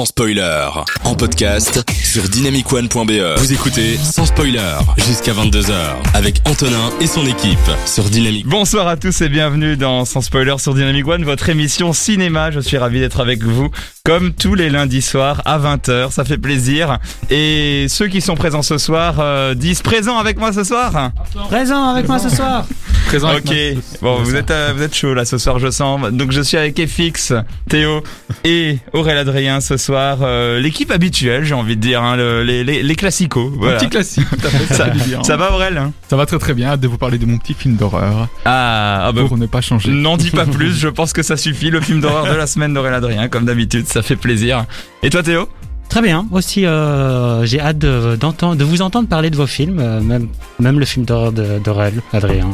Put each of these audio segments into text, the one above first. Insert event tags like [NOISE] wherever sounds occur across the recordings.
sans spoiler. En podcast sur dynamicone.be. Vous écoutez sans spoiler jusqu'à 22h avec Antonin et son équipe sur Dynamic. Bonsoir à tous et bienvenue dans Sans Spoiler sur Dynamic One, votre émission cinéma. Je suis ravi d'être avec vous comme tous les lundis soirs à 20h. Ça fait plaisir. Et ceux qui sont présents ce soir euh, disent présent avec moi ce soir. Présent avec moi ce soir. Présent avec ok. Bon, vous êtes euh, vous êtes chaud là ce soir, je sens. Donc je suis avec FX, Théo et Aurélien Adrien ce soir. Euh, L'équipe habituelle, j'ai envie de dire, hein, le- les, les, les classicos. Voilà. Petit classique, tout à fait, Ça, bien. ça va Aurélien hein? Ça va très très bien, hâte de vous parler de mon petit film d'horreur Ah, ah bah, pour ne pas changer. N'en dis pas [LAUGHS] plus, je pense que ça suffit. Le film d'horreur de la semaine d'Aurélien Adrien, comme d'habitude, ça fait plaisir. Et toi Théo? Très bien. Aussi, euh, j'ai hâte de, d'entendre, de vous entendre parler de vos films, euh, même, même le film d'horreur de- d'Aurel, Adrien.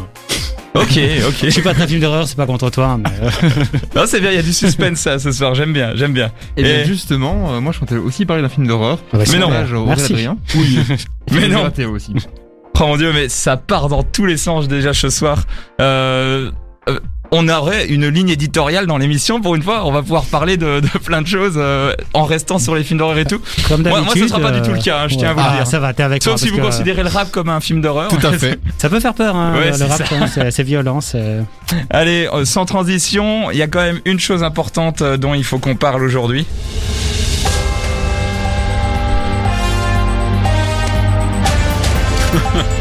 Ok, Je ok. suis pas très film d'horreur, c'est pas contre toi, mais euh, [LAUGHS] Non, c'est bien, il y a du suspense ça, ce soir, j'aime bien, j'aime bien. Et bien justement, euh, moi je comptais aussi parler d'un film d'horreur. Ah bah, Mais non. Merci. Adrien. Oui. [LAUGHS] Mais non. Théo aussi. Oh mon dieu, mais ça part dans tous les sens déjà ce soir. Euh, euh, on aurait une ligne éditoriale dans l'émission pour une fois. On va pouvoir parler de, de plein de choses euh, en restant sur les films d'horreur et tout. comme Moi, d'habitude. moi, ce sera pas du tout le cas, hein, je tiens à vous le ah, dire. Ça va, t'es avec Sauf moi. si vous que, considérez le rap comme un film d'horreur. Tout à [LAUGHS] fait. Ça peut faire peur, hein, Ouais, le c'est rap, c'est, violent. Allez, euh, sans transition, il y a quand même une chose importante euh, dont il faut qu'on parle aujourd'hui. [LAUGHS]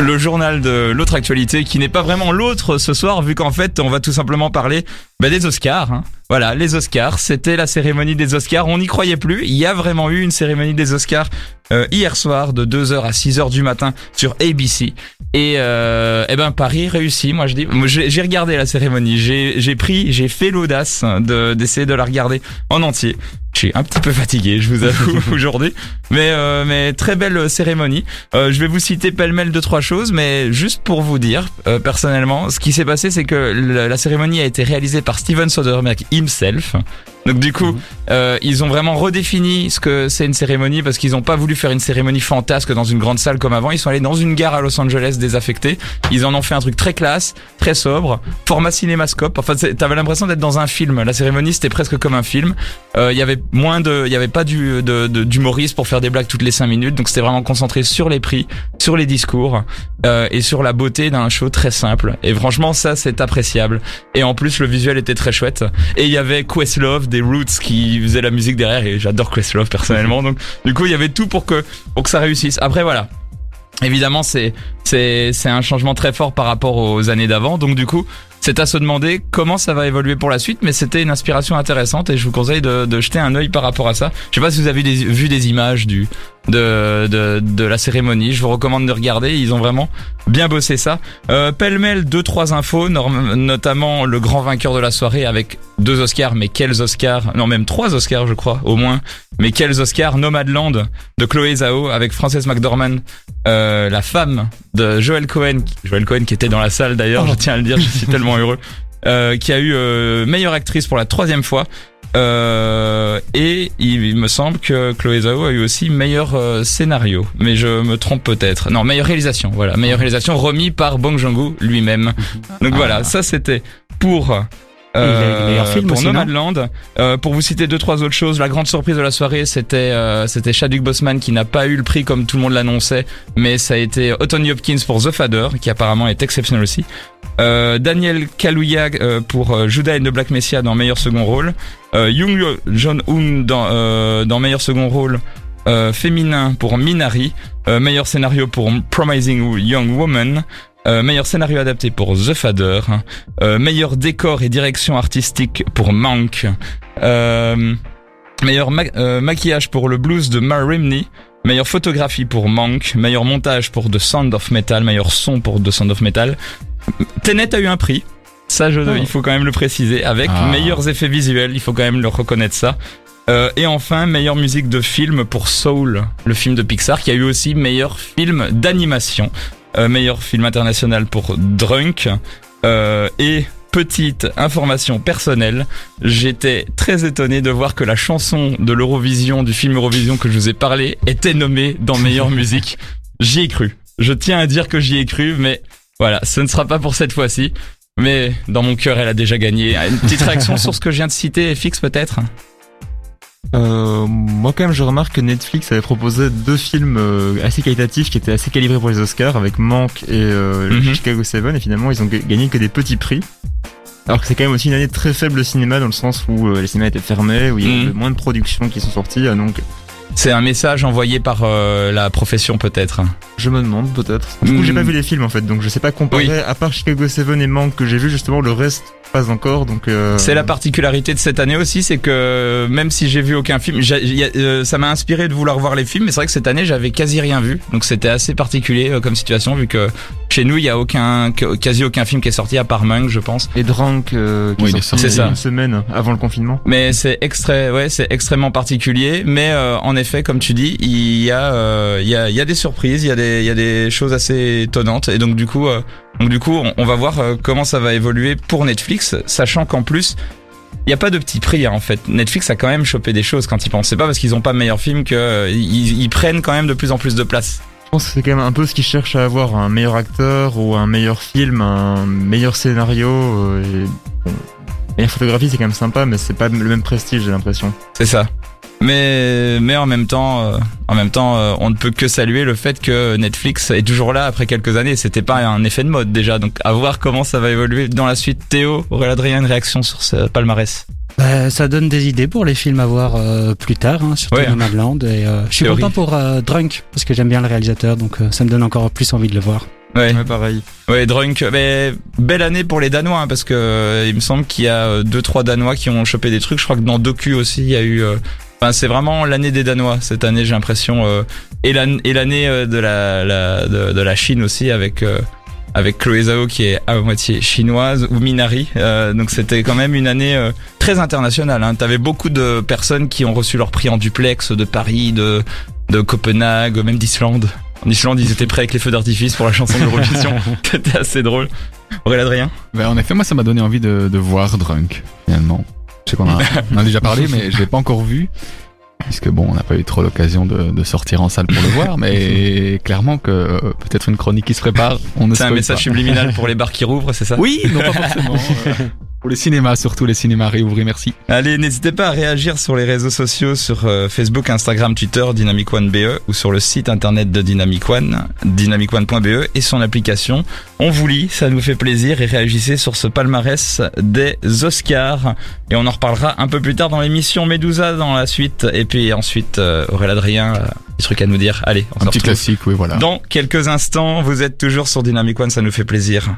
Le journal de l'autre actualité qui n'est pas vraiment l'autre ce soir vu qu'en fait on va tout simplement parler bah, des Oscars. hein. Voilà, les Oscars, c'était la cérémonie des Oscars, on n'y croyait plus, il y a vraiment eu une cérémonie des Oscars euh, hier soir de 2h à 6h du matin sur ABC. Et euh, eh ben Paris réussit, moi je dis. J'ai regardé la cérémonie, j'ai pris, j'ai fait l'audace de d'essayer de la regarder en entier. Je suis un petit peu fatigué, je vous avoue [LAUGHS] aujourd'hui, mais euh, mais très belle cérémonie. Euh, je vais vous citer pêle-mêle deux trois choses, mais juste pour vous dire euh, personnellement, ce qui s'est passé, c'est que la, la cérémonie a été réalisée par Steven Soderbergh himself. Donc du coup, euh, ils ont vraiment redéfini ce que c'est une cérémonie parce qu'ils n'ont pas voulu faire une cérémonie fantasque dans une grande salle comme avant. Ils sont allés dans une gare à Los Angeles désaffectée. Ils en ont fait un truc très classe, très sobre, format cinémascope. Enfin, t'avais l'impression d'être dans un film. La cérémonie, c'était presque comme un film. Euh, Il y avait moins de, il y avait pas du d'humoriste pour faire des blagues toutes les cinq minutes. Donc c'était vraiment concentré sur les prix, sur les discours euh, et sur la beauté d'un show très simple. Et franchement, ça c'est appréciable. Et en plus, le visuel était très chouette. Et il y avait Questlove des Roots qui faisait la musique derrière et j'adore Questlove personnellement. Donc du coup, il y avait tout pour que pour que ça réussisse. Après voilà. Évidemment, c'est c'est c'est un changement très fort par rapport aux années d'avant. Donc du coup, c'est à se demander comment ça va évoluer pour la suite, mais c'était une inspiration intéressante et je vous conseille de, de jeter un œil par rapport à ça. Je sais pas si vous avez des- vu des images du de, de de la cérémonie. Je vous recommande de regarder. Ils ont vraiment bien bossé ça. Euh, pêle-mêle deux trois infos, notamment le grand vainqueur de la soirée avec deux Oscars, mais quels Oscars? Non, même trois Oscars, je crois, au moins. Mais quels Oscars? Nomadland de Chloé Zhao avec Frances McDormand, euh, la femme de Joel Cohen, Joel Cohen qui était dans la salle d'ailleurs, je tiens à le dire, je suis [LAUGHS] tellement heureux, euh, qui a eu euh, meilleure actrice pour la troisième fois. Euh, et il, il me semble que Chloé Zhao a eu aussi meilleur euh, scénario, mais je me trompe peut-être. Non, meilleure réalisation, voilà, meilleure réalisation remis par Bong Joon-ho lui-même. [LAUGHS] Donc voilà, ça c'était pour euh, meilleur film pour aussi, Nomadland. Euh, pour vous citer deux trois autres choses, la grande surprise de la soirée, c'était euh, c'était Chadwick Boseman qui n'a pas eu le prix comme tout le monde l'annonçait, mais ça a été Anthony Hopkins pour The Father, qui apparemment est exceptionnel aussi. Euh, Daniel Kaluuya euh, pour euh, Judas and the Black Messiah dans meilleur second rôle. Euh, Young Jong-un dans, euh, dans meilleur second rôle euh, féminin pour Minari. Euh, meilleur scénario pour Promising Young Woman. Euh, meilleur scénario adapté pour The Father. Euh, meilleur décor et direction artistique pour Mank. Euh, meilleur ma- euh, maquillage pour le blues de Mar Rimney. Meilleure photographie pour Mank, meilleur montage pour The Sound of Metal, meilleur son pour The Sound of Metal. Tenet a eu un prix. Ça, je, Oh. il faut quand même le préciser. Avec Ah. meilleurs effets visuels, il faut quand même le reconnaître ça. Euh, et enfin, meilleure musique de film pour Soul, le film de Pixar, qui a eu aussi meilleur film d'animation. Euh, meilleur film international pour Drunk. Euh, et petite information personnelle, j'étais très étonné de voir que la chanson de l'Eurovision, du film Eurovision que je vous ai parlé, était nommée dans meilleure musique. J'y ai cru. Je tiens à dire que j'y ai cru, mais voilà, ce ne sera pas pour cette fois-ci. Mais dans mon cœur, elle a déjà gagné. Une petite réaction [LAUGHS] sur ce que je viens de citer, FX peut-être? Euh, moi quand même je remarque que Netflix avait proposé deux films euh, assez qualitatifs qui étaient assez calibrés pour les Oscars avec Manque et euh, Mhm. Chicago 7 et finalement ils ont ga- gagné que des petits prix. Alors que c'est quand même aussi une année très faible au cinéma dans le sens où euh, les cinémas étaient fermés, où il y Mhm. avait moins de productions qui sont sorties, ah, donc C'est un message envoyé par euh, la profession peut-être. je me demande peut-être. Du coup j'ai pas vu les films en fait, donc je sais pas comparer, Oui. à part Chicago 7 et Manque que j'ai vu justement, le reste pas encore, donc... euh, C'est la particularité de cette année aussi, c'est que même si j'ai vu aucun film, euh, ça m'a inspiré de vouloir voir les films, mais c'est vrai que cette année j'avais quasi rien vu, donc c'était assez particulier euh, comme situation vu que chez nous il y a aucun, quasi aucun film qui est sorti à part Mung, je pense. Et Drunk euh, qui Oui, est il est sorti sorti. il y a C'est ça. une semaine avant le confinement. Mais c'est extrait, ouais, c'est extrêmement particulier. Mais euh, en effet, comme tu dis, il y a, euh, il y a, il y a des surprises, il y a des, il y a des choses assez étonnantes. Et donc du coup, euh, donc du coup, on, on va voir euh, comment ça va évoluer pour Netflix, sachant qu'en plus. Il n'y a pas de petit prix hein, en fait. Netflix a quand même chopé des choses quand ils pensent. C'est pas parce qu'ils ont pas meilleur film que euh, ils, ils prennent quand même de plus en plus de place. Je pense que c'est quand même un peu ce qu'ils cherchent à avoir, un meilleur acteur ou un meilleur film, un meilleur scénario. euh, et, meilleure photographie c'est quand même sympa, mais c'est pas le même prestige j'ai l'impression. C'est ça. Mais mais en même temps, euh, en même temps, euh, on ne peut que saluer le fait que Netflix est toujours là après quelques années. C'était pas un effet de mode déjà, donc à voir comment ça va évoluer dans la suite. Théo, Aurélien Adrien, une réaction sur ce palmarès? Bah, ça donne des idées pour les films à voir euh, plus tard, hein, surtout Ouais. Nomadland. Et euh, je suis Théorie. content pour euh, Drunk parce que j'aime bien le réalisateur, donc euh, ça me donne encore plus envie de le voir. Ouais, Ouais, pareil. ouais, Drunk. Mais belle année pour les Danois, hein, parce que euh, il me semble qu'il y a euh, deux trois Danois qui ont chopé des trucs. Je crois que dans Docu aussi, il y a eu. euh, Enfin, c'est vraiment l'année des Danois cette année, j'ai l'impression. euh, et l'année euh, de la, la de, de la Chine aussi avec. Avec Chloé Zhao qui est à moitié chinoise ou Minari. Euh, donc c'était quand même une année euh, très internationale. Hein. T'avais beaucoup de personnes qui ont reçu leur prix en duplex de Paris, de, de Copenhague, même d'Islande. En Islande, ils étaient prêts avec les feux d'artifice pour la chanson de l'Eurovision. [LAUGHS] C'était assez drôle. Aurélien Adrien Ben, en effet, moi, ça m'a donné envie de, de voir Drunk, finalement. Je sais qu'on a, on a déjà parlé, mais je l'ai pas encore vu. Puisque bon, on n'a pas eu trop l'occasion de, de sortir en salle pour le voir, mais [LAUGHS] clairement que euh, peut-être une chronique qui se prépare. On ne C'est un message pas. subliminal pour les bars qui rouvrent, c'est ça? Oui, non pas forcément. euh, [LAUGHS] pour les cinémas, surtout les cinémas réouvrés, merci. Allez, n'hésitez pas à réagir sur les réseaux sociaux, sur euh, Facebook, Instagram, Twitter, Dynamic One BE ou sur le site internet de Dynamic One, dynamicone.be et son application. On vous lit, ça nous fait plaisir et réagissez sur ce palmarès des Oscars. Et on en reparlera un peu plus tard dans l'émission Medusa dans la suite. Et puis ensuite, euh, Aurélien Adrien, euh, des trucs à nous dire. Allez, on Un se petit retrouve classique, oui, voilà. dans quelques instants. Vous êtes toujours sur Dynamic One, ça nous fait plaisir.